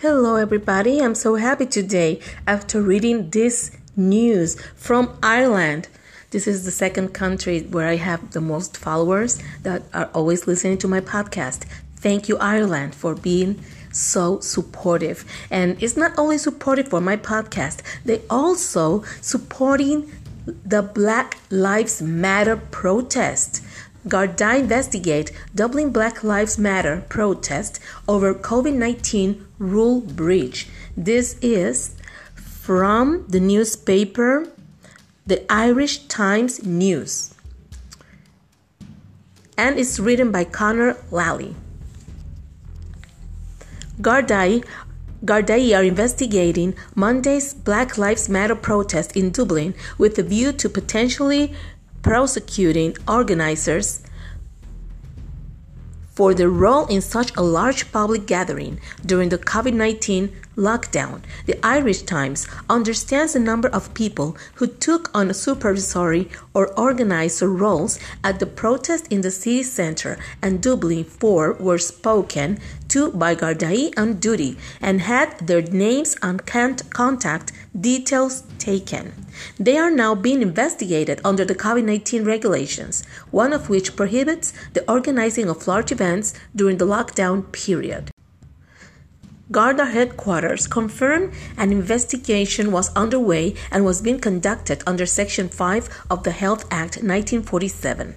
Hello, everybody. I'm so happy today after reading this news from Ireland. This is the second country where I have the most followers that are always listening to my podcast. Thank you, Ireland, for being so supportive. And it's not only supportive for my podcast, they also supporting the Black Lives Matter protest. Garda investigate Dublin Black Lives Matter protest over COVID 19 rule breach. This is from the newspaper The Irish Times News. And it's written by Conor Lally. Gardaí Gardaí are investigating Monday's Black Lives Matter protest in Dublin with a view to potentially prosecuting organizers for their role in such a large public gathering during the COVID 19 lockdown. The Irish Times understands the number of people who took on supervisory or organizer roles at the protest in the city centre and Dublin 4 were spoken to by Gardaí on duty and had their names and contact details taken. They are now being investigated under the COVID 19 regulations, one of which prohibits the organizing of large events during the lockdown period. Garda headquarters confirmed an investigation was underway and was being conducted under Section 5 of the Health Act 1947.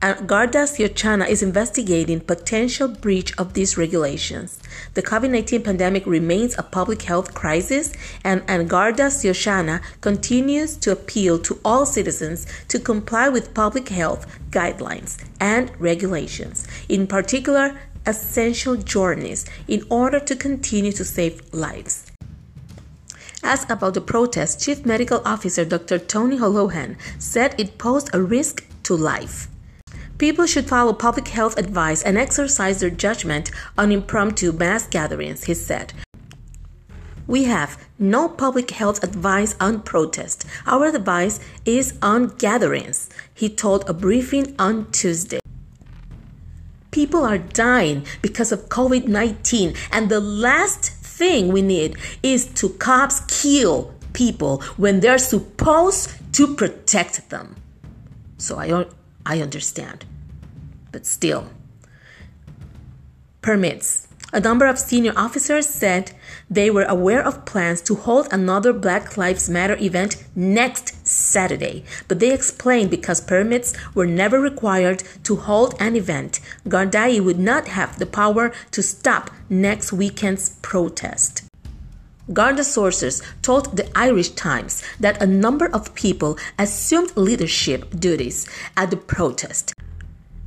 Uh, Garda Síochána is investigating potential breach of these regulations. The COVID-19 pandemic remains a public health crisis and, and Garda Síochána continues to appeal to all citizens to comply with public health guidelines and regulations, in particular essential journeys, in order to continue to save lives. Asked about the protest, Chief Medical Officer Dr. Tony Holohan said it posed a risk to life. People should follow public health advice and exercise their judgment on impromptu mass gatherings, he said. We have no public health advice on protest. Our advice is on gatherings, he told a briefing on Tuesday. People are dying because of COVID 19, and the last thing we need is to cops kill people when they're supposed to protect them. So I I understand. But still. Permits. A number of senior officers said they were aware of plans to hold another Black Lives Matter event next Saturday, but they explained because permits were never required to hold an event, Gardaí would not have the power to stop next weekend's protest. Garda sources told the Irish Times that a number of people assumed leadership duties at the protest.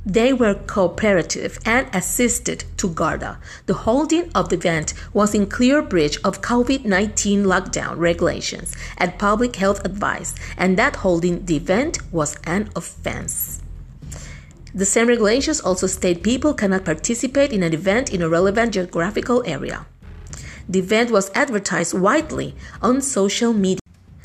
They were cooperative and assisted to Garda. The holding of the event was in clear breach of COVID 19 lockdown regulations and public health advice, and that holding the event was an offense. The same regulations also state people cannot participate in an event in a relevant geographical area. The event was advertised widely on social media.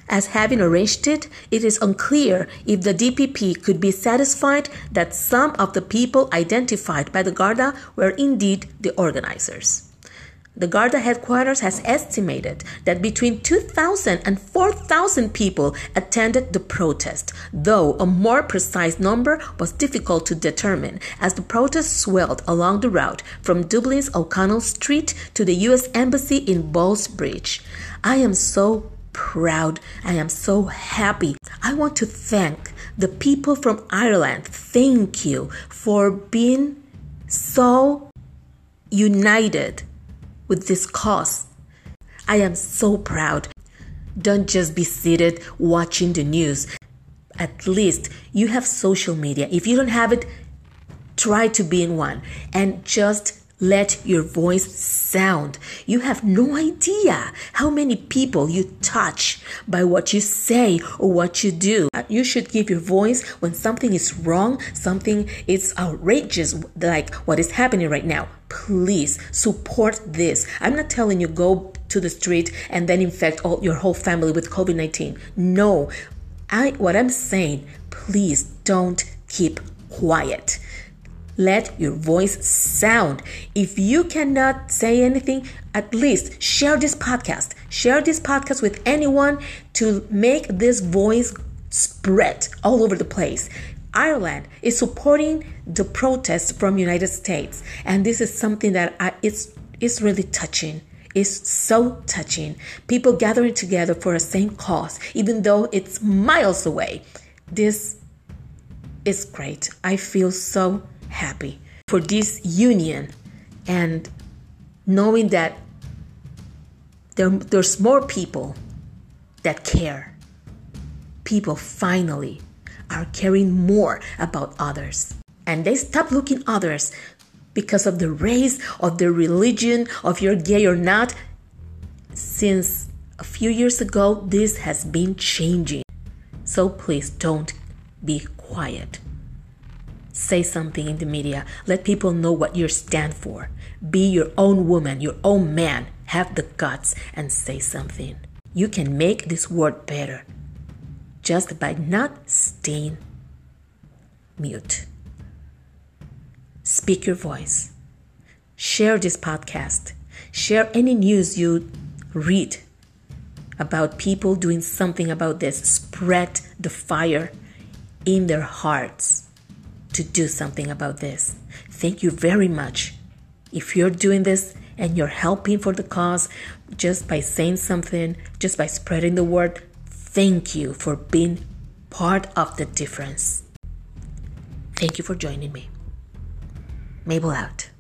As having arranged it, it is unclear if the DPP could be satisfied that some of the people identified by the Garda were indeed the organizers. The Garda headquarters has estimated that between 2,000 and 4,000 people attended the protest, though a more precise number was difficult to determine as the protest swelled along the route from Dublin's O'Connell Street to the U.S. Embassy in Ballsbridge. I am so proud. I am so happy. I want to thank the people from Ireland. Thank you for being so united with this cause. I am so proud. Don't just be seated watching the news. At least you have social media. If you don't have it, try to be in one and just Let your voice sound. You have no idea how many people you touch by what you say or what you do. Uh, you should give your voice when something is wrong, something is outrageous, like what is happening right now. Please support this. I'm not telling you go to the street and then infect all your whole family with COVID-19. No. I what I'm saying, please don't keep quiet. Let your voice sound. If you cannot say anything, at least share this podcast. Share this podcast with anyone to make this voice spread all over the place. Ireland is supporting the protests from United States, and this is something that I, it's it's really touching. It's so touching. People gathering together for a same cause, even though it's miles away. This is great. I feel so happy for this union and knowing that there, there's more people that care. People finally are caring more about others. And they stop looking others because of the race, of the religion, of you're gay or not. Since a few years ago, this has been changing. So please don't be quiet. Say something in the media. Let people know what you stand for. Be your own woman, your own man. Have the guts and say something. You can make this world better just by not staying mute. Speak your voice. Share this podcast. Share any news you read about people doing something about this. Spread the fire in their hearts to do something about this. Thank you very much. If you're doing this and you're helping for the cause just by saying something, just by spreading the word, thank you for being part of the difference. Thank you for joining me. Mabel out.